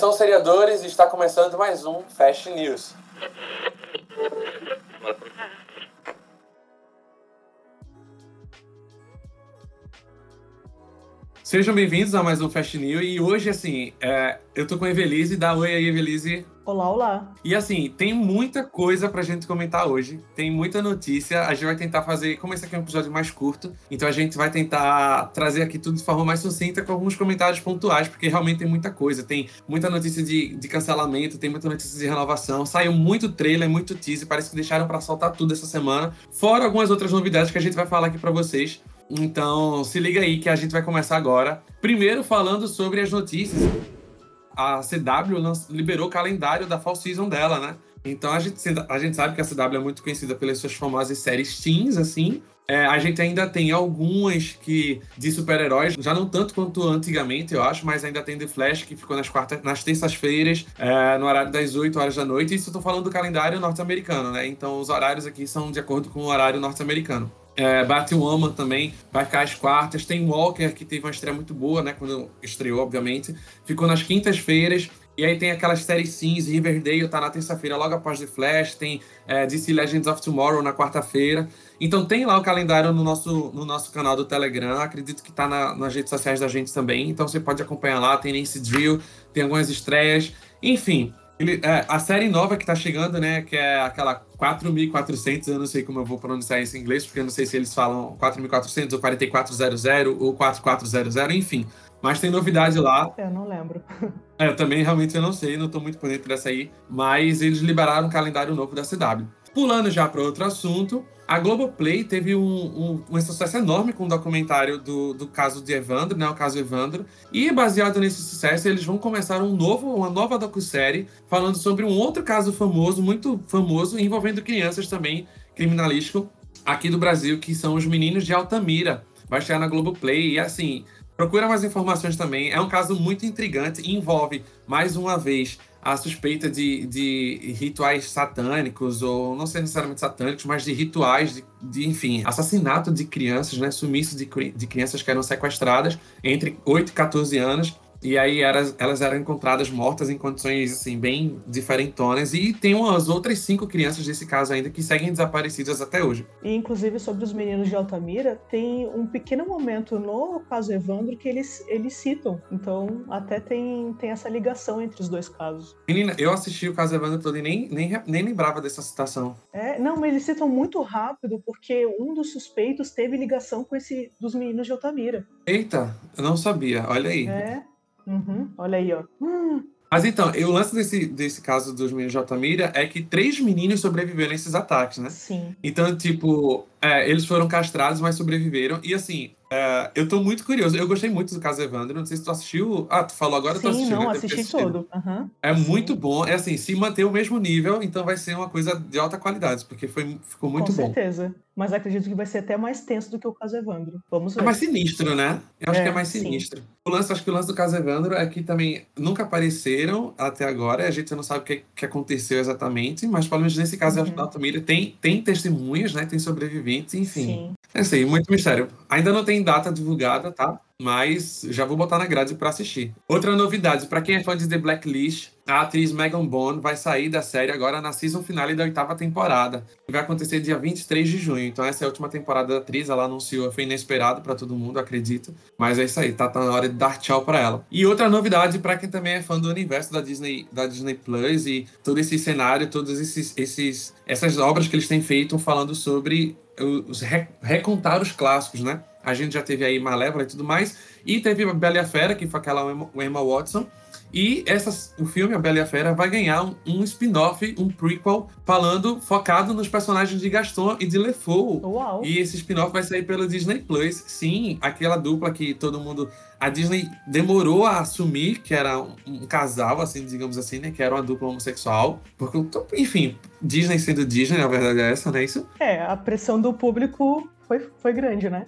Atenção, seriadores, está começando mais um Fast News. Sejam bem-vindos a mais um Fast News e hoje, assim, é, eu tô com a Evelise, dá oi aí, Evelise. Olá, olá. E assim, tem muita coisa pra gente comentar hoje, tem muita notícia, a gente vai tentar fazer, como esse aqui é um episódio mais curto, então a gente vai tentar trazer aqui tudo de forma mais sucinta com alguns comentários pontuais, porque realmente tem muita coisa, tem muita notícia de, de cancelamento, tem muita notícia de renovação, saiu muito trailer, muito teaser, parece que deixaram para soltar tudo essa semana, fora algumas outras novidades que a gente vai falar aqui para vocês. Então, se liga aí que a gente vai começar agora. Primeiro, falando sobre as notícias. A CW liberou o calendário da fall season dela, né? Então, a gente, a gente sabe que a CW é muito conhecida pelas suas famosas séries teens, assim. É, a gente ainda tem algumas que de super-heróis, já não tanto quanto antigamente, eu acho, mas ainda tem The Flash, que ficou nas, nas terças-feiras, é, no horário das 8 horas da noite. Isso eu tô falando do calendário norte-americano, né? Então, os horários aqui são de acordo com o horário norte-americano. É, Batwoman também vai ficar às quartas. Tem Walker, que teve uma estreia muito boa, né? Quando estreou, obviamente. Ficou nas quintas-feiras. E aí tem aquelas séries Sims, Riverdale tá na terça-feira, logo após The Flash. Tem é, DC Legends of Tomorrow na quarta-feira. Então tem lá o calendário no nosso, no nosso canal do Telegram. Acredito que tá na, nas redes sociais da gente também. Então você pode acompanhar lá. Tem Nancy Drill, tem algumas estreias. Enfim, ele, é, a série nova que tá chegando, né? Que é aquela 4400, eu não sei como eu vou pronunciar isso em inglês, porque eu não sei se eles falam 4400 ou 4400 ou 4400, enfim. Mas tem novidade lá. Eu não lembro. É, eu também realmente eu não sei, não tô muito por dentro dessa aí. Mas eles liberaram um calendário novo da CW. Pulando já para outro assunto, a Globoplay teve um, um, um, sucesso enorme com o documentário do, do caso de Evandro, né, o caso Evandro. E baseado nesse sucesso, eles vão começar um novo, uma nova docu-série falando sobre um outro caso famoso, muito famoso, envolvendo crianças também, criminalístico, aqui do Brasil, que são os meninos de Altamira. Vai chegar na Globoplay e assim, procura mais informações também. É um caso muito intrigante e envolve, mais uma vez, a suspeita de, de rituais satânicos, ou não sei necessariamente satânicos, mas de rituais, de, de enfim, assassinato de crianças, né? Sumiço de, de crianças que eram sequestradas entre 8 e 14 anos e aí elas, elas eram encontradas mortas em condições assim bem diferentonas. E tem umas outras cinco crianças desse caso ainda que seguem desaparecidas até hoje. E inclusive sobre os meninos de Altamira, tem um pequeno momento no caso Evandro que eles, eles citam. Então até tem, tem essa ligação entre os dois casos. Menina, eu assisti o caso Evandro todo e nem, nem, nem lembrava dessa citação. É, não, mas eles citam muito rápido porque um dos suspeitos teve ligação com esse dos meninos de Altamira. Eita, eu não sabia. Olha aí. É. Uhum, olha aí, ó. Hum. Mas então, o lance desse, desse caso dos meninos de Altamira é que três meninos sobreviveram a esses ataques, né? Sim. Então, tipo, é, eles foram castrados, mas sobreviveram. E assim, é, eu tô muito curioso. Eu gostei muito do caso Evandro. Não sei se tu assistiu. Ah, tu falou agora, Sim, tu assistiu. não, né? assisti todo. Uhum. É Sim. muito bom. É assim, se manter o mesmo nível, então vai ser uma coisa de alta qualidade, porque foi, ficou muito Com bom. Com certeza. Mas acredito que vai ser até mais tenso do que o caso Evandro. Vamos ver. É mais sinistro, né? Eu acho É, que é mais sim. sinistro. O lance, acho que o lance do caso Evandro é que também nunca apareceram até agora. A gente não sabe o que, que aconteceu exatamente, mas pelo menos nesse caso Uhum. da família tem, tem testemunhas, né? Tem sobreviventes, enfim. Sim. É assim, muito mistério. Ainda não tem data divulgada, tá? Mas já vou botar na grade pra assistir. Outra novidade, pra quem é fã de The Blacklist, a atriz Megan Bond vai sair da série agora na season finale da oitava temporada. Vai acontecer dia 23 de junho. Então essa é a última temporada da atriz, ela anunciou, foi inesperado pra todo mundo, acredito. Mas é isso aí, tá, tá na hora de dar tchau pra ela. E outra novidade pra quem também é fã do universo da Disney, da Disney Plus e todo esse cenário, todos esses, esses essas obras que eles têm feito falando sobre os re- recontar os clássicos, né? A gente já teve aí Malévola e tudo mais, e teve a Bela e a Fera, que foi aquela Emma Watson, e essa, o filme A Bela e a Fera vai ganhar um, um spin-off, um prequel, falando, focado nos personagens de Gaston e de LeFou. Uau. E esse spin-off vai sair pelo Disney Plus. Sim, aquela dupla que todo mundo. A Disney demorou a assumir que era um, um casal, assim, digamos assim, né? Que era uma dupla homossexual. Porque, enfim, Disney sendo Disney, na verdade é essa, né? Isso. É, a pressão do público foi, foi grande, né?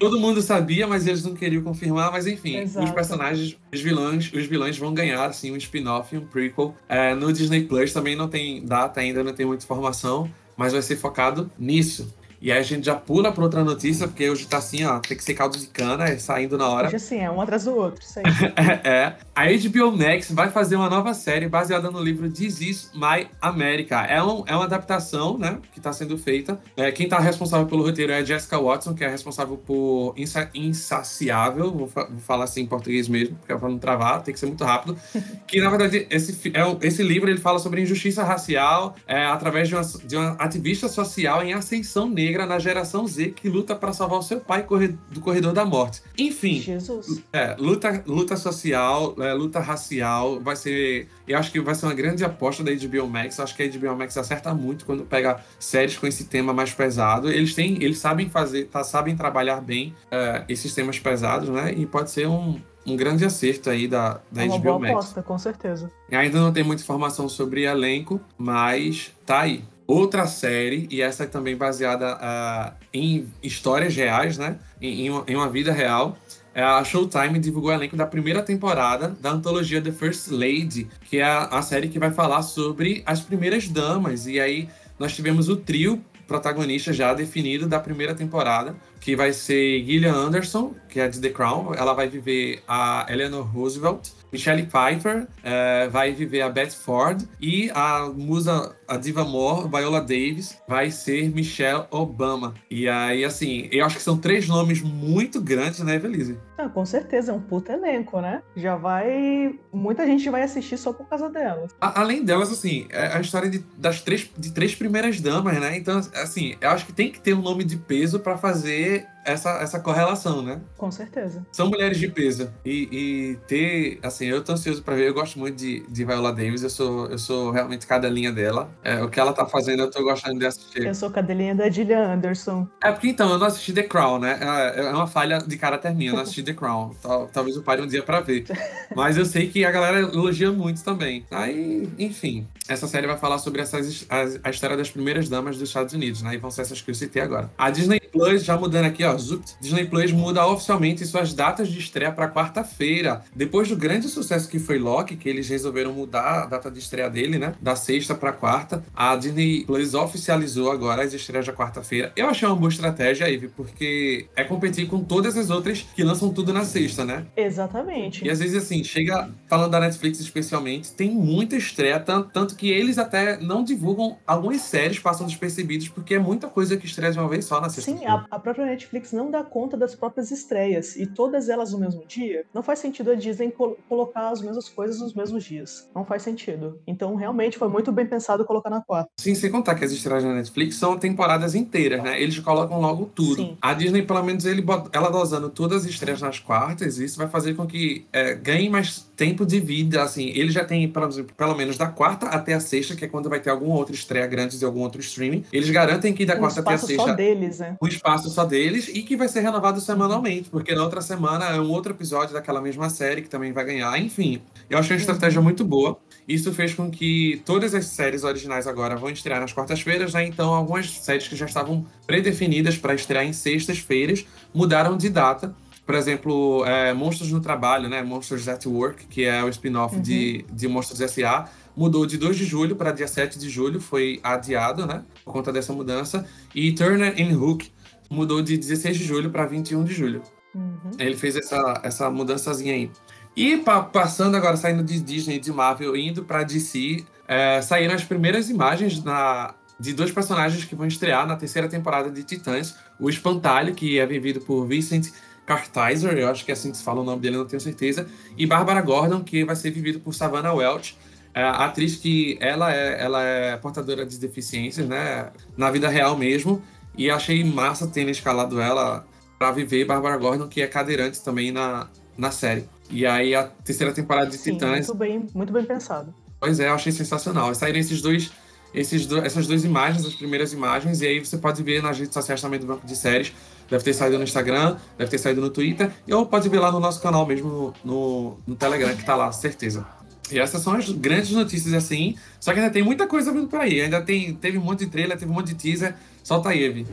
Todo mundo sabia, mas eles não queriam confirmar. Mas enfim, Exato. os personagens, os vilões, os vilões vão ganhar assim um spin-off, um prequel. É, no Disney Plus também não tem data ainda, não tem muita informação, mas vai ser focado nisso. E aí a gente já pula para outra notícia, porque hoje tá assim, ó, tem que ser caldo de cana, é saindo na hora. Hoje sim, é um atrás do outro, isso aí. é, A HBO Max vai fazer uma nova série baseada no livro This Is My America. É, um, é uma adaptação, né, que tá sendo feita. É, quem tá responsável pelo roteiro é a Jessica Watson, que é responsável por Insa Insaciável, vou, fa vou, falar assim em português mesmo, porque é pra não travar, tem que ser muito rápido. que, na verdade, esse, é, esse livro ele fala sobre injustiça racial é, através de uma, de uma ativista social em ascensão negra na geração Z que luta para salvar o seu pai do corredor da morte. Enfim, Jesus. É, luta, luta social, é, luta racial, vai ser. Eu acho que vai ser uma grande aposta da HBO Max. Eu acho que a HBO Max acerta muito quando pega séries com esse tema mais pesado. Eles têm, eles sabem fazer, tá, sabem trabalhar bem é, esses temas pesados, né? E pode ser um, um grande acerto aí da, da é uma HBO boa Max. aposta, com certeza. Ainda não tem muita informação sobre elenco, mas tá aí. Outra série, e essa é também baseada uh, em histórias reais, né? Em, em, uma, em uma vida real. É a Showtime divulgou o elenco da primeira temporada da antologia The First Lady, que é a, a série que vai falar sobre as primeiras damas. E aí nós tivemos o trio protagonista já definido da primeira temporada, que vai ser Gillian Anderson, que é de The Crown. Ela vai viver a Eleanor Roosevelt. Michelle Pfeiffer é, vai viver a Beth Ford. E a musa, a diva Moore, Viola Davis, vai ser Michelle Obama. E aí, assim, eu acho que são três nomes muito grandes, né, Evelise? Ah, com certeza, é um puto elenco, né? Já vai. Muita gente vai assistir só por causa delas. A, além delas, assim, é a história de, das três, de três primeiras damas, né? Então, assim, eu acho que tem que ter um nome de peso para fazer essa, essa correlação, né? Com certeza. São mulheres de peso. E, e ter, assim, eu tô ansioso pra ver. Eu gosto muito de, de Viola Davis. Eu sou, eu sou realmente cadelinha dela. É, o que ela tá fazendo, eu tô gostando de assistir. Eu sou cadelinha da Gillian Anderson. É porque então, eu não assisti The Crown, né? É, é uma falha de caráter minha, eu não assisti The Crown. Talvez eu pare um dia pra ver. Mas eu sei que a galera elogia muito também. Aí, enfim. Essa série vai falar sobre essas, a, a história das primeiras damas dos Estados Unidos, né? E vão ser essas que eu citei agora. A Disney Plus, já mudando aqui, ó, Disney Plus muda oficialmente suas datas de estreia para quarta-feira. Depois do grande sucesso que foi Loki, que eles resolveram mudar a data de estreia dele, né? Da sexta para quarta. A Disney Plus oficializou agora as estreias da quarta-feira. Eu achei uma boa estratégia, Ivy, porque é competir com todas as outras que lançam tudo na sexta, né? Exatamente. E às vezes, assim, chega, falando da Netflix especialmente, tem muita estreia, tanto, tanto que eles até não divulgam algumas séries, passam despercebidos, porque é muita coisa que estreia de uma vez só na sexta. Sim, a, a, própria Netflix não dá conta das próprias estreias, e todas elas no mesmo dia. Não faz sentido a Disney col colocar as mesmas coisas nos mesmos dias. Não faz sentido. Então, realmente, foi muito bem pensado colocar na quarta. Sim, sem contar que as estreias na Netflix são temporadas inteiras, né? Eles colocam logo tudo. Sim. A Disney, pelo menos, ele, ela dosando todas as estreias nas quartas, isso vai fazer com que é, ganhe mais tempo de vida, assim. Ele já tem, pelo, pelo menos, da quarta até a sexta, que é quando vai ter alguma outra estreia grande de algum outro streaming. Eles garantem que da quarta até a sexta. Só deles, né? Um espaço só deles e que vai ser renovado semanalmente, porque na outra semana é um outro episódio daquela mesma série que também vai ganhar. Enfim, eu achei uma estratégia muito boa. Isso fez com que todas as séries originais agora vão estrear nas quartas-feiras, né? Então, algumas séries que já estavam predefinidas para estrear em sextas-feiras mudaram de data. Por exemplo, é, Monstros no Trabalho, né? Monsters at Work, que é o spin-off uhum. de, de Monstros S.A., mudou de 2 de julho para dia 7 de julho, foi adiado, né? Por conta dessa mudança. E Turner and Hook mudou de 16 de julho para 21 de julho. Uhum. Ele fez essa, essa mudançazinha aí. E pa passando agora, saindo de Disney, de Marvel, indo para DC, é, saíram as primeiras imagens na, de dois personagens que vão estrear na terceira temporada de Titãs. O Espantalho, que é vivido por Vincent Kartheiser, eu acho que é assim que se fala o nome dele, não tenho certeza. E Bárbara Gordon, que vai ser vivido por Savannah Welch, é, a atriz que ela é, ela é portadora de deficiências, né? Na vida real mesmo. E achei massa terem escalado ela para viver Bárbara Gordon, que é cadeirante também na, na série. E aí a terceira temporada de Sim, Titãs. Muito bem, muito bem pensado. Pois é, eu achei sensacional. Saíram esses dois, esses do, essas duas imagens, as primeiras imagens, e aí você pode ver nas redes sociais também do Banco de Séries. Deve ter saído no Instagram, deve ter saído no Twitter, ou pode ver lá no nosso canal mesmo, no, no, no Telegram, que tá lá, certeza. E essas são as grandes notícias assim. Só que ainda tem muita coisa vindo por aí. Ainda tem, teve um monte de trailer, teve um monte de teaser. Solta aí, Evi.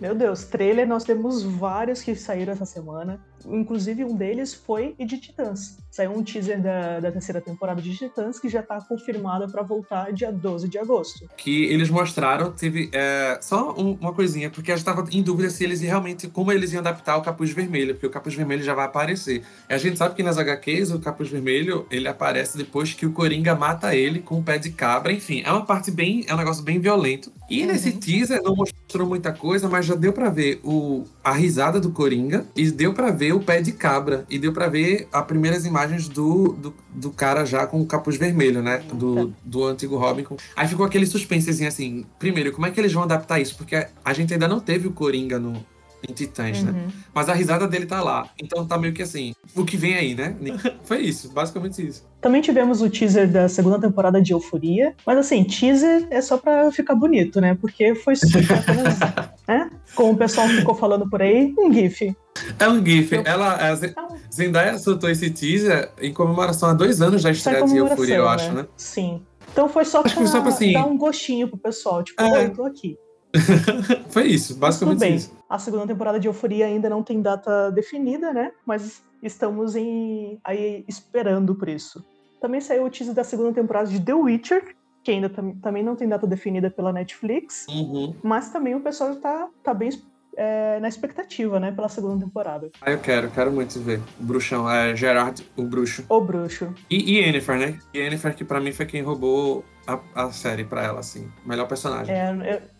Meu Deus, trailer nós temos vários que saíram essa semana. Inclusive, um deles foi de Titãs. Saiu um teaser da, da terceira temporada de Titãs que já tá confirmada para voltar dia 12 de agosto. Que eles mostraram, teve é, só um, uma coisinha, porque a gente tava em dúvida se eles realmente, como eles iam adaptar o Capuz Vermelho, porque o Capuz Vermelho já vai aparecer. E a gente sabe que nas HQs o Capuz Vermelho, ele aparece depois que o Coringa mata ele com o pé de cabra, enfim, é uma parte bem, é um negócio bem violento. E uhum. nesse teaser não mostrou muita coisa, mas já deu para ver o, a risada do Coringa e deu para ver o pé de cabra e deu para ver as primeiras imagens do, do, do, cara já com o capuz vermelho, né? Do, do antigo Robin. Aí ficou aquele suspensezinho assim. Primeiro, como é que eles vão adaptar isso? Porque a gente ainda não teve o Coringa no, em Titãs, né? uhum. né? Mas a risada dele tá lá. Então tá meio que assim, o que vem aí, né? Foi isso, basicamente isso. Também tivemos o teaser da segunda temporada de Euforia, mas assim, teaser é só pra ficar bonito, né? Porque foi apenas, né? Como o pessoal ficou falando por aí, um GIF. É um GIF. Eu... Ela, a Zendaya soltou esse teaser em comemoração a dois anos da estreia de Euforia, eu acho, né? Sim. Então foi só pra, só pra assim... dar um gostinho pro pessoal, tipo, é... eu tô aqui. Foi isso, basicamente bem. isso. A segunda temporada de Euforia ainda não tem data definida, né? Mas estamos em, aí esperando por isso. Também saiu o teaser da segunda temporada de The Witcher, que ainda tam também não tem data definida pela Netflix. Uhum. Mas também o pessoal tá, tá bem é, na expectativa, né, pela segunda temporada. Ah, eu quero, quero muito ver. O bruxão, é Gerard, o bruxo. O bruxo. E, e Yennefer, né? E Yennefer, que pra mim foi quem roubou a, a série pra ela, assim. Melhor personagem. É,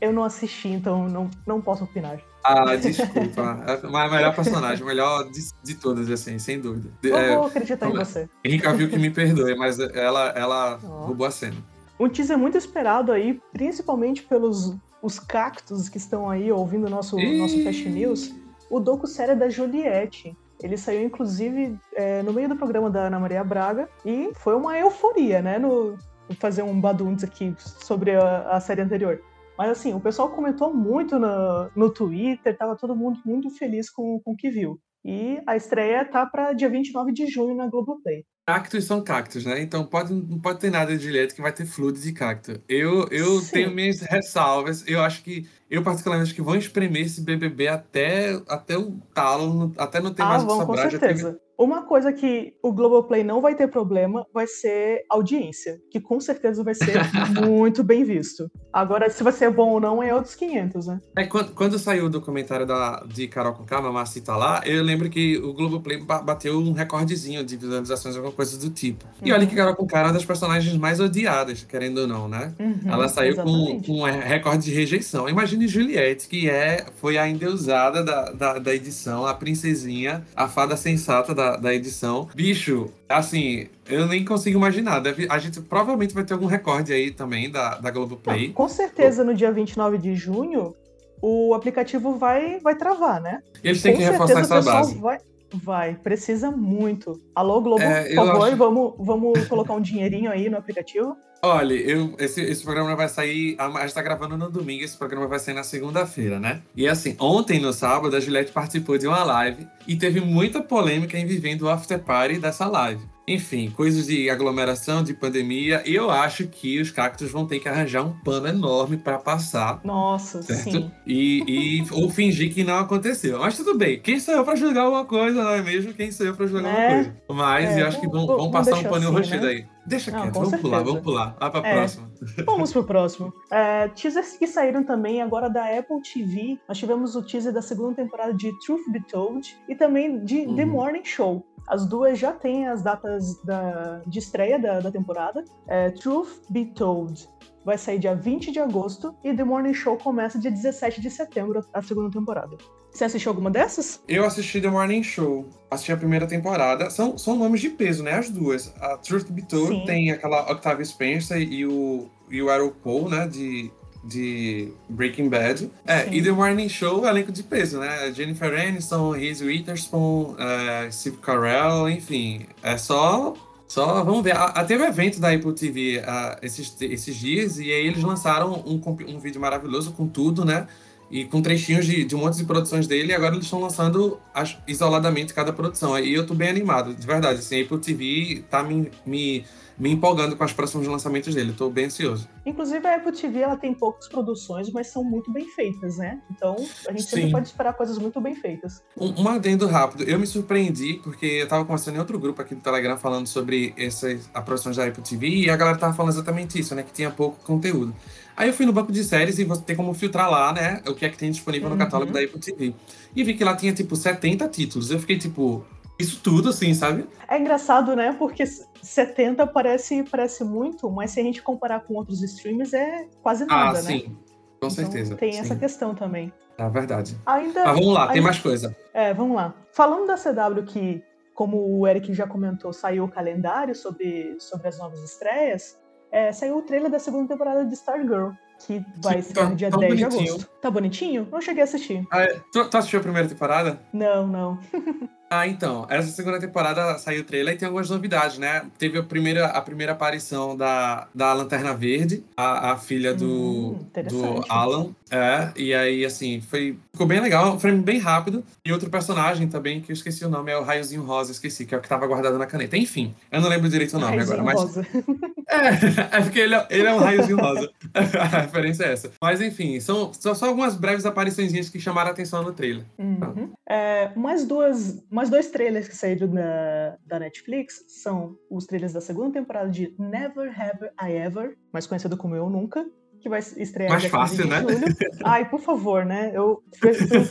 eu, eu não assisti, então não, não posso opinar. Ah, desculpa. É a melhor personagem, melhor de, de todas, assim, sem dúvida. Eu é, vou acreditar em você. Henrique viu que me perdoe, mas ela, ela oh. roubou a cena. Um teaser muito esperado aí, principalmente pelos os cactos que estão aí ouvindo nosso, nosso Fast News, o docu série da Juliette. Ele saiu, inclusive, é, no meio do programa da Ana Maria Braga e foi uma euforia, né? No, fazer um baduntes aqui sobre a, a, série anterior. Mas assim, o pessoal comentou muito no, no Twitter, tava todo mundo muito feliz com, com o que viu. E a estreia tá para dia 29 de junho na Globoplay. Cactos são cactos, né? Então pode, não pode ter nada de Juliette que vai ter fluido de cacto. Eu, eu tenho minhas ressalvas. Eu acho que, eu particularmente acho que vão espremer esse BBB até, até o talo, até não ter ah, mais o que sobrar. Com certeza. Uma coisa que o Globoplay não vai ter problema vai ser audiência, que com certeza vai ser muito bem visto. Agora, se vai ser bom ou não, é outros 500, né? É, quando, quando saiu o documentário da, de Carol com Calma, Marci tá lá, eu lembro que o Globoplay bateu um recordezinho de visualizações, alguma coisa do tipo. Uhum. E olha que Carol com Cara é uma das personagens mais odiadas, querendo ou não, né? Uhum, Ela saiu com, com um recorde de rejeição. Imagine Juliette, que é, foi a endeusada da, da, da edição, a princesinha, a fada sensata da da, edição. Bicho, assim, eu nem consigo imaginar. Deve, a gente provavelmente vai ter algum recorde aí também da, da Globoplay. Não, com certeza, no dia 29 de junho, o aplicativo vai, vai travar, né? Eles têm com que reforçar essa base. Vai, vai, precisa muito. Alô, Globo, é, por favor, acho... vamos, vamos colocar um dinheirinho aí no aplicativo? Olha, eu, esse, esse programa vai sair. A gente tá gravando no domingo, esse programa vai sair na segunda-feira, né? E assim, ontem, no sábado, a Juliette participou de uma live e teve muita polêmica em vivendo o after party dessa live. Enfim, coisas de aglomeração, de pandemia. E eu acho que os cactos vão ter que arranjar um pano enorme para passar. Nossa, certo? sim. E, e, ou fingir que não aconteceu. Mas tudo bem. Quem sou eu para julgar alguma coisa, não é mesmo? Quem sou eu para julgar é. alguma coisa? Mas é, eu acho que vão, vão passar um paninho assim, roxido né? aí. Deixa não, quieto, vamos certeza. pular, vamos pular. Vai pra é, próxima. Vamos pro próximo. É, teasers que saíram também agora da Apple TV. Nós tivemos o teaser da segunda temporada de Truth Be Told e também de uhum. The Morning Show. As duas já têm as datas da, de estreia da, da temporada. É, Truth Be Told vai sair dia 20 de agosto e The Morning Show começa dia 17 de setembro, a segunda temporada. Você assistiu alguma dessas? Eu assisti The Morning Show. Assisti a primeira temporada. São, são nomes de peso, né? As duas. A Truth Be Told Sim. tem aquela Octavia Spencer e o, e o Paul, né? De de Breaking Bad. É, Sim. e The Morning Show, elenco de peso, né? Jennifer Aniston, Reese Witherspoon, uh, Steve Carell, enfim. É só. Só, vamos ver. A, teve um evento da Apple TV uh, esses, esses dias e aí eles lançaram um, um vídeo maravilhoso com tudo, né? e com trechinhos de, de um monte de produções dele, e agora eles estão lançando as, isoladamente cada produção. Aí eu tô bem animado, de verdade. Assim, a Apple TV tá me, me me empolgando com os próximos lançamentos dele. Estou bem ansioso. Inclusive, a Apple TV ela tem poucas produções, mas são muito bem feitas, né? Então, a gente Sim. sempre pode esperar coisas muito bem feitas. Um, um adendo rápido. Eu me surpreendi, porque eu estava conversando em outro grupo aqui do Telegram falando sobre essas produções da Apple TV, e a galera tava falando exatamente isso, né? Que tinha pouco conteúdo. Aí eu fui no banco de séries e você tem como filtrar lá, né? O que é que tem disponível uhum. no catálogo da Apple TV. E vi que lá tinha, tipo, 70 títulos. Eu fiquei, tipo, isso tudo, assim, sabe? É engraçado, né? Porque 70 parece, parece muito, mas se a gente comparar com outros streams, é quase nada, ah, né? Sim, com então, certeza. Tem sim. essa questão também. É verdade. Ainda, Mas vamos lá, ainda, tem mais coisa. É, vamos lá. Falando da CW que, como o Eric já comentou, saiu o calendário sobre, sobre as novas estreias, é, saiu o trailer da segunda temporada de Stargirl que vai ser no dia 10 bonitinho. de agosto. Tá bonitinho? Não cheguei a assistir. Ah, é. tu, tu assistiu a primeira temporada? Não, não. Ah, então. Essa segunda temporada saiu o trailer e tem algumas novidades, né? Teve a primeira, a primeira aparição da, da Lanterna Verde, a, a filha do, hum, do Alan. É, e aí, assim, foi, ficou bem legal, um frame bem rápido. E outro personagem também, que eu esqueci o nome, é o Raiozinho Rosa, esqueci, que é o que tava guardado na caneta. Enfim, eu não lembro direito o nome Raiozinho agora, mas. Rosa. É, é porque ele é, ele é um raiozinho rosa. a referência é essa. Mas enfim, são, são só algumas breves aparições que chamaram a atenção no trailer. Uhum. É, mais duas mais dois trailers que saíram da, da Netflix são os trailers da segunda temporada de Never Have I Ever, mais conhecido como Eu Nunca, que vai estrear Mais fácil, né? Julho. Ai, por favor, né? Eu,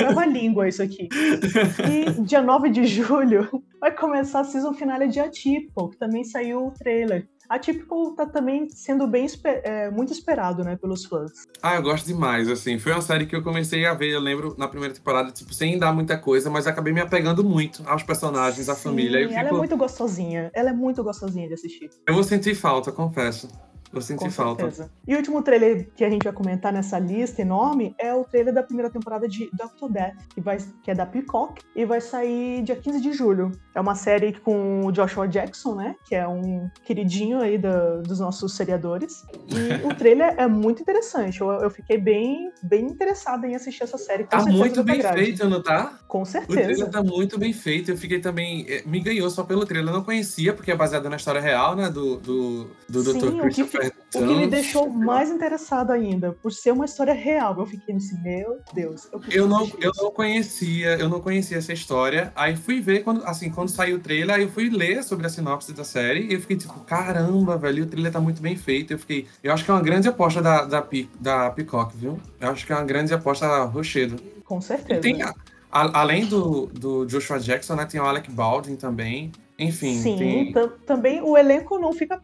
eu a língua isso aqui. E dia 9 de julho vai começar a season finale de Atypical, que também saiu o trailer. Atypical tá também sendo bem é, muito esperado, né, pelos fãs. Ah, eu gosto demais, assim. Foi uma série que eu comecei a ver, eu lembro, na primeira temporada, tipo, sem dar muita coisa, mas acabei me apegando muito aos personagens, à família. Ela fico... é muito gostosinha. Ela é muito gostosinha de assistir. Eu vou sentir falta, confesso. Eu senti Com falta. Certeza. E o último trailer que a gente vai comentar nessa lista enorme é o trailer da primeira temporada de Doctor Death, que, vai, que é da Peacock, e vai sair dia 15 de julho. É uma série com o Joshua Jackson, né? Que é um queridinho aí do, dos nossos seriadores. E o trailer é muito interessante. Eu, eu, fiquei bem, bem interessada em assistir essa série. Com tá muito bem feito, não tá? Com certeza. O trailer tá muito bem feito. Eu fiquei também. Eh, me ganhou só pelo trailer. Eu não conhecia, porque é baseado na história real, né? Do, do, do Sim, Dr. Christopher o que me deixou mais interessado ainda, por ser uma história real. Eu fiquei nesse, meu Deus. Eu, eu não, eu não conhecia, eu não conhecia essa história. Aí fui ver quando, assim, quando saiu o trailer, aí eu fui ler sobre a sinopse da série e eu fiquei tipo, caramba, velho, o trailer tá muito bem feito. Eu fiquei, eu acho que é uma grande aposta da, da, da Peacock, viu? Eu acho que é uma grande aposta da Rochedo. Com certeza. E tem, a, além do, do Joshua Jackson, né, tem o Alec Baldwin também. Enfim. Sim, tem... também o elenco não fica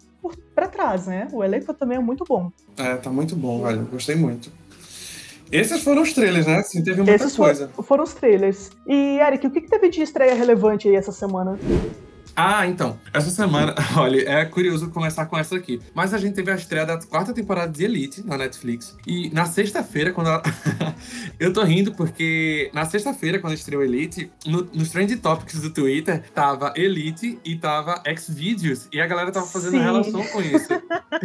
para trás, né? O elenco também é muito bom. É, tá muito bom, velho. Gostei muito. Esses foram os trailers, né? Sim, teve muita Esses coisa. For, foram os trailers. E, Eric, o que, que teve de estreia relevante aí essa semana? Ah, então. Essa semana, olha, é curioso começar com essa aqui. Mas a gente teve a estreia da quarta temporada de Elite na Netflix. E na sexta-feira, quando ela... Eu tô rindo porque na sexta-feira, quando estreou Elite, no, nos Trend Topics do Twitter, tava Elite e tava Xvideos. E a galera tava fazendo Sim. relação com isso.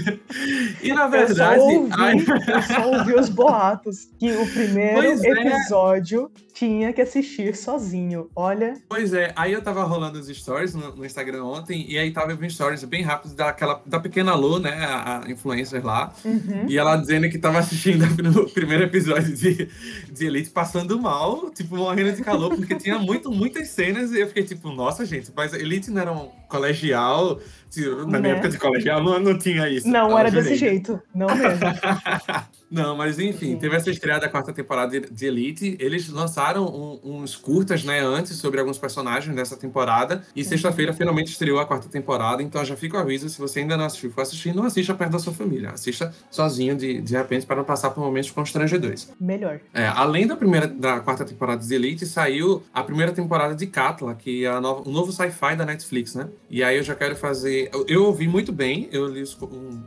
e na verdade. Eu só, ouvi, eu só ouvi os boatos que o primeiro pois é. episódio é. Tinha que assistir sozinho. Olha. Pois é, aí eu tava rolando os stories no, no Instagram ontem, e aí tava vendo stories bem rápido daquela, da pequena Lu, né, a, a influencer lá, uhum. e ela dizendo que tava assistindo o primeiro episódio de, de Elite passando mal, tipo, morrendo de calor, porque tinha muito, muitas cenas, e eu fiquei tipo, nossa, gente, mas Elite não era um colegial, na minha né? época de colegial não, não tinha isso. Não era desse jeito, não mesmo. não, mas enfim, teve essa estreia da quarta temporada de, Elite. Eles lançaram um, uns curtas, né, antes sobre alguns personagens dessa temporada. E sexta-feira finalmente estreou a quarta temporada. Então já fica o aviso: se você ainda não assistiu, for assistir, não assista perto da sua família. Assista sozinho de, de repente para não passar por momentos constrangedores. Melhor. É, além da primeira da quarta temporada de Elite, saiu a primeira temporada de Katla, que é o novo sci-fi da Netflix, né? E aí eu já quero fazer. Eu, ouvi muito bem, eu li os,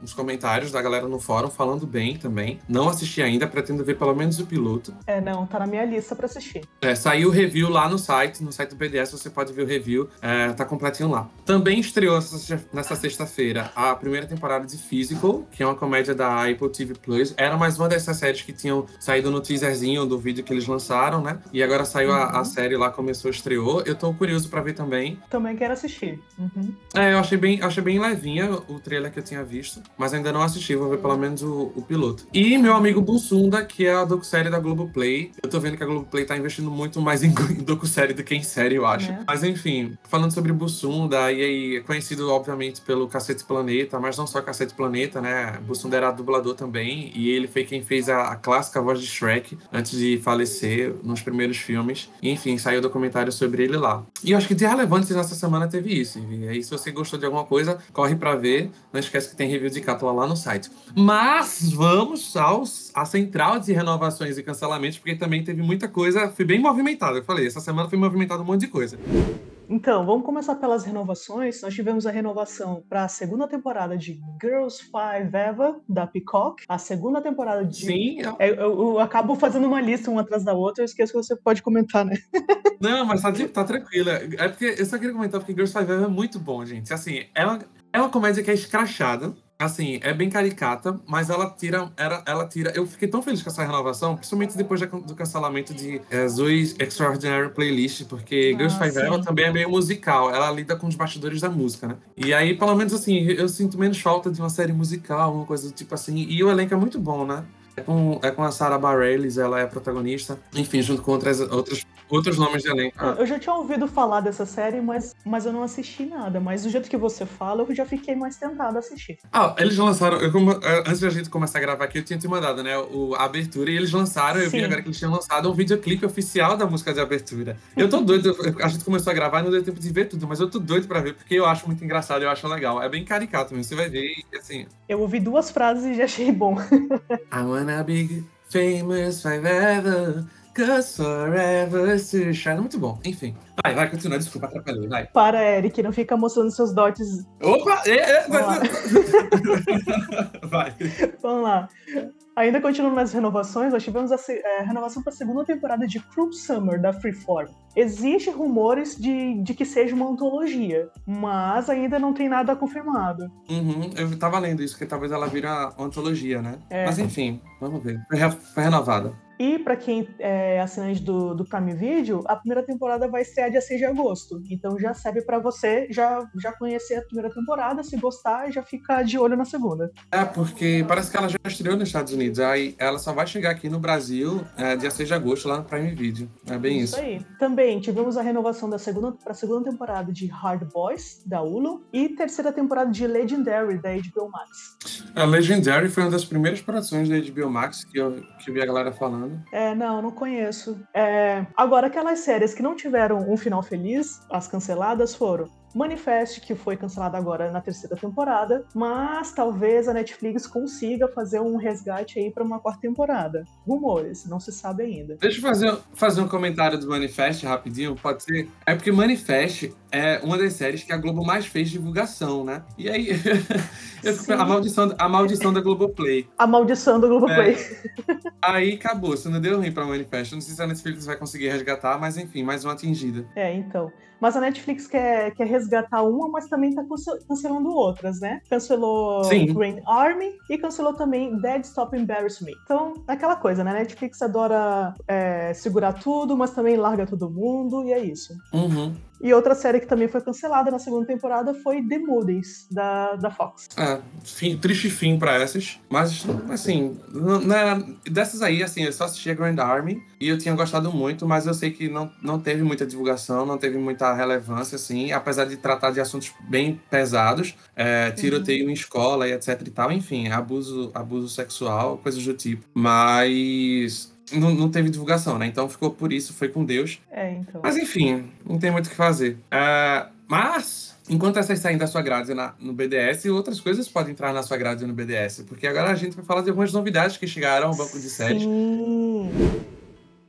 os, comentários da galera no fórum falando bem também. Não assisti ainda, pretendo ver pelo menos o piloto. É, não, tá na minha lista pra assistir. É, saiu o review lá no site, no site do BDS você pode ver o review, é, tá completinho lá. Também estreou nessa sexta-feira a primeira temporada de Physical, que é uma comédia da Apple TV Plus. Era mais uma dessas séries que tinham saído no teaserzinho do vídeo que eles lançaram, né? E agora saiu uhum. a, a, série lá, começou, estreou. Eu tô curioso para ver também. Também quero assistir. Uhum. É, eu achei bem, achei bem levinha o trailer que eu tinha visto, mas ainda não assisti, vou ver pelo menos o, o piloto. E meu amigo Bussunda, que é a docu-série da Globoplay. Eu tô vendo que a Globoplay tá investindo muito mais em, em docu-série do que em série, eu acho. É. Mas enfim, falando sobre Bussunda, e aí, é conhecido, obviamente, pelo Cacete Planeta, mas não só Cacete Planeta, né? Bussunda era dublador também, e ele foi quem fez a, a clássica voz de Shrek antes de falecer nos primeiros filmes. E, enfim, saiu o documentário sobre ele lá. E eu acho que de relevante nessa semana teve isso. Aí, se você gostou de alguma coisa, corre para ver. Não esquece que tem review de Cápsula lá no site. Mas vamos aos, à central de renovações e cancelamentos, porque também teve muita coisa, foi bem movimentada. Eu falei, essa semana foi movimentada um monte de coisa. Então, vamos começar pelas renovações. Nós tivemos a renovação para a segunda temporada de Girls Five Eva, da Peacock. A segunda temporada de. Sim. Eu, eu, eu acabo fazendo uma lista uma atrás da outra, eu esqueço que você pode comentar, né? Não, mas tá, tá tranquila. É porque eu só queria comentar porque Girls Five Eva é muito bom, gente. Assim, é uma, é uma comédia que é escrachada assim, é bem caricata, mas ela tira, ela, ela tira. Eu fiquei tão feliz com essa renovação, principalmente depois do cancelamento de é, Zoe's Extraordinary Playlist, porque ah, Girls Five Eva também é meio musical. Ela lida com os bastidores da música, né? E aí, pelo menos assim, eu sinto menos falta de uma série musical, uma coisa do tipo assim. E o elenco é muito bom, né? É com, é com a Sarah Bareilles, ela é a protagonista. Enfim, junto com outras, outras, outros nomes de elenco. Ah. Eu já tinha ouvido falar dessa série, mas, mas eu não assisti nada. Mas do jeito que você fala, eu já fiquei mais tentado a assistir. Ah, eles lançaram. Eu, como, antes da gente começar a gravar aqui, eu tinha te mandado, né? O, a abertura, e eles lançaram, eu Sim. vi agora que eles tinham lançado um videoclipe oficial da música de abertura. Eu tô doido, a gente começou a gravar e não deu tempo de ver tudo, mas eu tô doido pra ver, porque eu acho muito engraçado, eu acho legal. É bem caricato mesmo, você vai ver e assim. Eu ouvi duas frases e já achei bom. I wanna be famous forever. Cause forever to shine. Muito bom. Enfim. Vai, vai, continua. Desculpa, atrapalhei. Vai. Para, Eric. Não fica mostrando seus dotes. Opa! É, é, vai. Vamos lá. Ainda continuando nas renovações, nós tivemos a é, renovação para a segunda temporada de Cruel Summer, da Freeform. Existem rumores de, de que seja uma antologia, mas ainda não tem nada confirmado. Uhum, eu tava lendo isso, que talvez ela vira antologia, né? É. Mas enfim, vamos ver. Foi, foi renovada. E para quem é assinante do, do Prime Video, a primeira temporada vai estrear dia 6 de agosto. Então já serve para você já, já conhecer a primeira temporada, se gostar, já ficar de olho na segunda. É, porque parece que ela já estreou nos Estados Unidos. Aí ela só vai chegar aqui no Brasil é, dia 6 de agosto, lá no Prime Video. É bem isso. Isso aí. Também tivemos a renovação da segunda para a segunda temporada de Hard Boys, da Hulu, e terceira temporada de Legendary, da HBO Max. A Legendary foi uma das primeiras produções da HBO Max que eu, que eu vi a galera falando. É, não, não conheço. É, agora, aquelas séries que não tiveram um final feliz, as canceladas foram Manifest, que foi cancelado agora na terceira temporada, mas talvez a Netflix consiga fazer um resgate aí para uma quarta temporada. Rumores, não se sabe ainda. Deixa eu fazer, fazer um comentário do Manifest rapidinho, pode ser? É porque Manifest é uma das séries que a Globo mais fez divulgação, né? E aí, a, maldição, a maldição da Globoplay. A maldição da Globoplay. É. Aí acabou, isso não deu ruim pra Manifest. Não sei se a Netflix vai conseguir resgatar, mas enfim, mais uma atingida. É, então. Mas a Netflix quer, quer resgatar uma, mas também está cancelando outras, né? Cancelou Sim. Green Army e cancelou também Dead Stop Embarrass Me. Então, aquela coisa, né? Netflix adora é, segurar tudo, mas também larga todo mundo, e é isso. Uhum. E outra série que também foi cancelada na segunda temporada foi The Moody's, da, da Fox. É, fim, triste fim pra essas. Mas, assim, na, dessas aí, assim, eu só assisti a Grand Army e eu tinha gostado muito, mas eu sei que não, não teve muita divulgação, não teve muita relevância, assim, apesar de tratar de assuntos bem pesados, é, tiroteio uhum. em escola e etc e tal, enfim, abuso, abuso sexual, coisas do tipo. Mas não, não, teve divulgação, né? Então ficou por isso, foi com Deus. É, então. Mas enfim, não tem muito o que fazer. Uh, mas, enquanto essas saem da sua grade na, no BDS, outras coisas podem entrar na sua grade no BDS. Porque agora a gente vai falar de algumas novidades que chegaram ao banco de séries. Sim.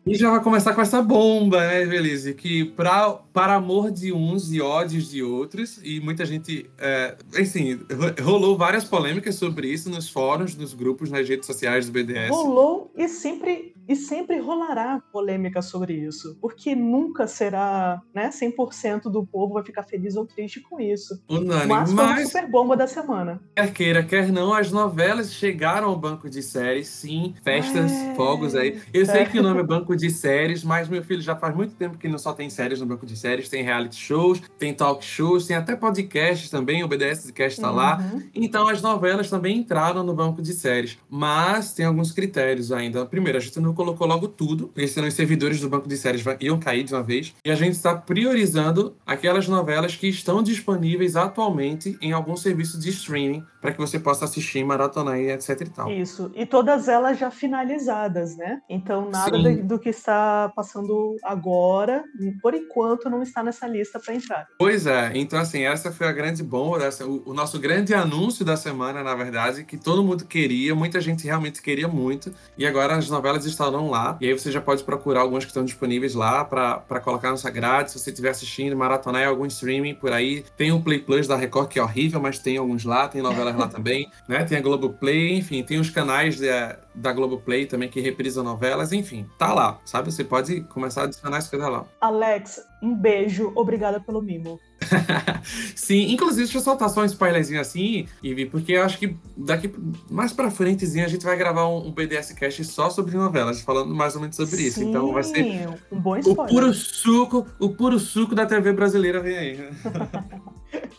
E já vai começar com essa bomba, né, Belize? Que pra, para amor de uns e ódios de outros, e muita gente, é, assim, rolou várias polêmicas sobre isso nos fóruns, nos grupos, nas redes sociais do BDS. Rolou e sempre e sempre rolará polêmica sobre isso, porque nunca será, né, 100% do povo vai ficar feliz ou triste com isso. Unânime, mas foi uma super bomba da semana. Quer queira, quer não, as novelas chegaram ao banco de séries, sim, festas, é... fogos aí. Eu sei que o nome é banco de séries, mas meu filho já faz muito tempo que não só tem séries no banco de séries, tem reality shows, tem talk shows, tem até podcasts também, o BDS Cast está uhum. lá. Então as novelas também entraram no banco de séries, mas tem alguns critérios ainda. Primeiro, a gente não colocou logo tudo, porque senão os servidores do banco de séries iam cair de uma vez. E a gente está priorizando aquelas novelas que estão disponíveis atualmente em algum serviço de streaming para que você possa assistir, maratonar e etc e tal. Isso. E todas elas já finalizadas, né? Então nada do, do, que está passando agora, por enquanto, não está nessa lista para entrar. Pois é. Então assim, essa foi a grande bomba, essa, o, o nosso grande anúncio da semana, na verdade, que todo mundo queria, muita gente realmente queria muito. E agora as novelas estarão lá. E aí você já pode procurar algumas que estão disponíveis lá para colocar na sua grade. Se você estiver assistindo, maratonar em algum streaming por aí. Tem o Play Plus da Record, que é horrível, mas tem alguns lá, tem novelas lá também. Né? Tem a Globoplay, enfim, tem os canais de, da Globoplay também que reprisam novelas, enfim, tá lá, sabe? Você pode começar a adicionar as coisas lá. Alex, um beijo, obrigada pelo mimo. Sim, inclusive, deixa eu soltar só um spoilerzinho assim, Ivy, porque eu acho que daqui mais pra frentezinho a gente vai gravar um, um BDS Cast só sobre novelas, falando mais ou menos sobre Sim, isso. Então vai ser um bom spoiler. o puro suco, o puro suco da TV brasileira vem aí.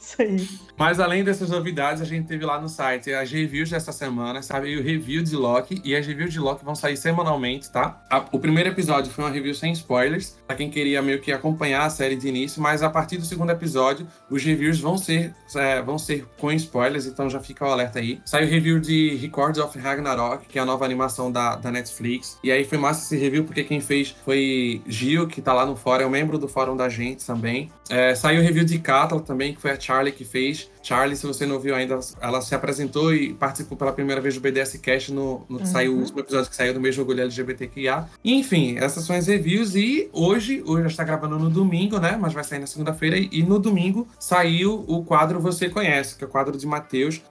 Isso aí. Mas além dessas novidades, a gente teve lá no site as reviews dessa semana, sabe? o review de Loki. E as reviews de Loki vão sair semanalmente, tá? o primeiro episódio foi uma review sem spoilers, pra quem queria meio que acompanhar a série de início, mas a partir do segundo episódio, os reviews vão ser, é, vão ser com spoilers, então já fica o alerta aí. Saiu o review de Records of Ragnarok, que é a nova animação da, da Netflix. E aí foi massa esse review, porque quem fez foi Gil, que tá lá no fórum, é um membro do fórum da gente também. É, saiu o review de Catla também, que foi a Charlie que fez. Charlie, se você não viu ainda, ela se apresentou e participou pela primeira vez do BDS Cast no, no uhum. saiu, o último episódio que saiu do mês do orgulho LGBTQIA. Enfim, essas são as reviews e hoje, hoje está gravando no domingo, né? Mas vai sair na segunda-feira e no domingo saiu o quadro Você Conhece, que é o quadro de Matheus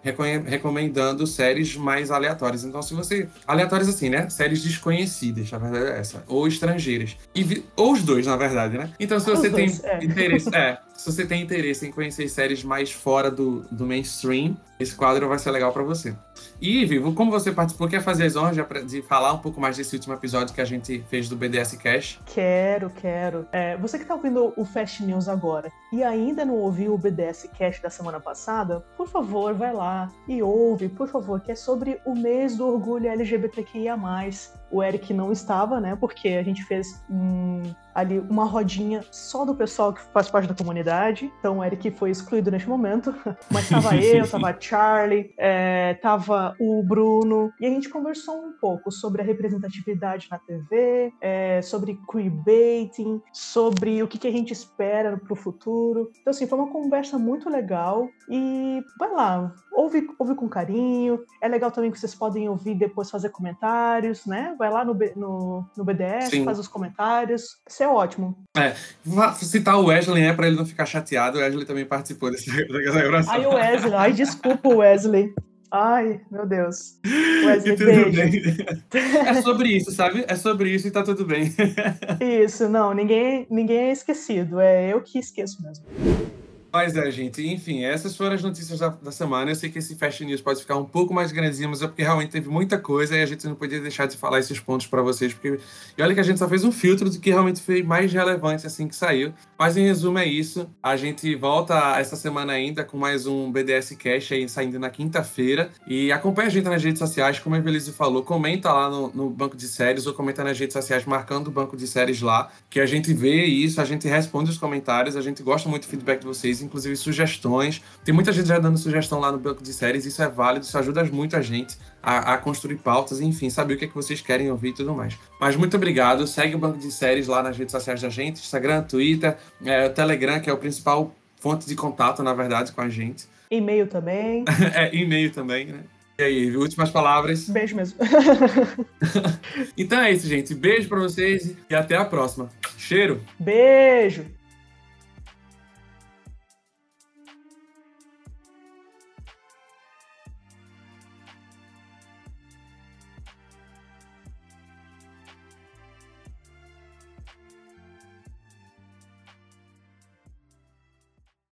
recomendando séries mais aleatórias. Então, se você... Aleatórias assim, né? Séries desconhecidas, a verdade é essa. Ou estrangeiras. E, ou os dois, na verdade, né? Então, se você os tem dois, é. interesse... É, se você tem interesse em conhecer séries mais fora do, do mainstream, esse quadro vai ser legal para você. E, Vivo, como você participou, quer fazer as honras de falar um pouco mais desse último episódio que a gente fez do BDS Cash? Quero, quero. É, você que está ouvindo o Fast News agora e ainda não ouviu o BDS Cash da semana passada, por favor, vai lá e ouve, por favor, que é sobre o mês do orgulho LGBTQIA+. O Eric não estava, né, porque a gente fez um, ali uma rodinha só do pessoal que faz parte da comunidade. Então o Eric foi excluído neste momento. Mas tava eu, tava a Charlie, é, tava o Bruno. E a gente conversou um pouco sobre a representatividade na TV, é, sobre queerbaiting, sobre o que, que a gente espera pro futuro. Então, assim, foi uma conversa muito legal. E vai lá, ouve, ouve com carinho. É legal também que vocês podem ouvir depois fazer comentários, né? Vai lá no, no, no BDS, Sim. faz os comentários. Isso é ótimo. É, citar o Wesley, né, pra ele não ficar chateado. O Wesley também participou desse, dessa gravação. Ai, o Wesley. Ai, desculpa, Wesley. Ai, meu Deus. Wesley, beijo. É sobre isso, sabe? É sobre isso e tá tudo bem. Isso, não, ninguém, ninguém é esquecido. É eu que esqueço mesmo. Mas é, gente, enfim, essas foram as notícias da, da, semana. Eu sei que esse Fashion News pode ficar um pouco mais grandinho, mas é porque realmente teve muita coisa e a gente não podia deixar de falar esses pontos para vocês, porque e olha que a gente só fez um filtro do que realmente foi mais relevante assim que saiu. Mas em resumo é isso. A gente volta essa semana ainda com mais um BDS Cash aí saindo na quinta-feira. E acompanha a gente nas redes sociais, como a Evelise falou, comenta lá no, no banco de séries ou comenta nas redes sociais marcando o banco de séries lá, que a gente vê isso, a gente responde os comentários, a gente gosta muito do feedback de vocês inclusive sugestões. Tem muita gente já dando sugestão lá no banco de séries, isso é válido, isso ajuda muito a gente a, a construir pautas, enfim, saber o que é que vocês querem ouvir e tudo mais. Mas muito obrigado, segue o banco de séries lá nas redes sociais da gente, Instagram, Twitter, é, o Telegram, que é o principal fonte de contato, na verdade, com a gente. E-mail também. é, e-mail também, né? E aí, últimas palavras? Beijo mesmo. então é isso, gente. Beijo para vocês e até a próxima. Cheiro! Beijo!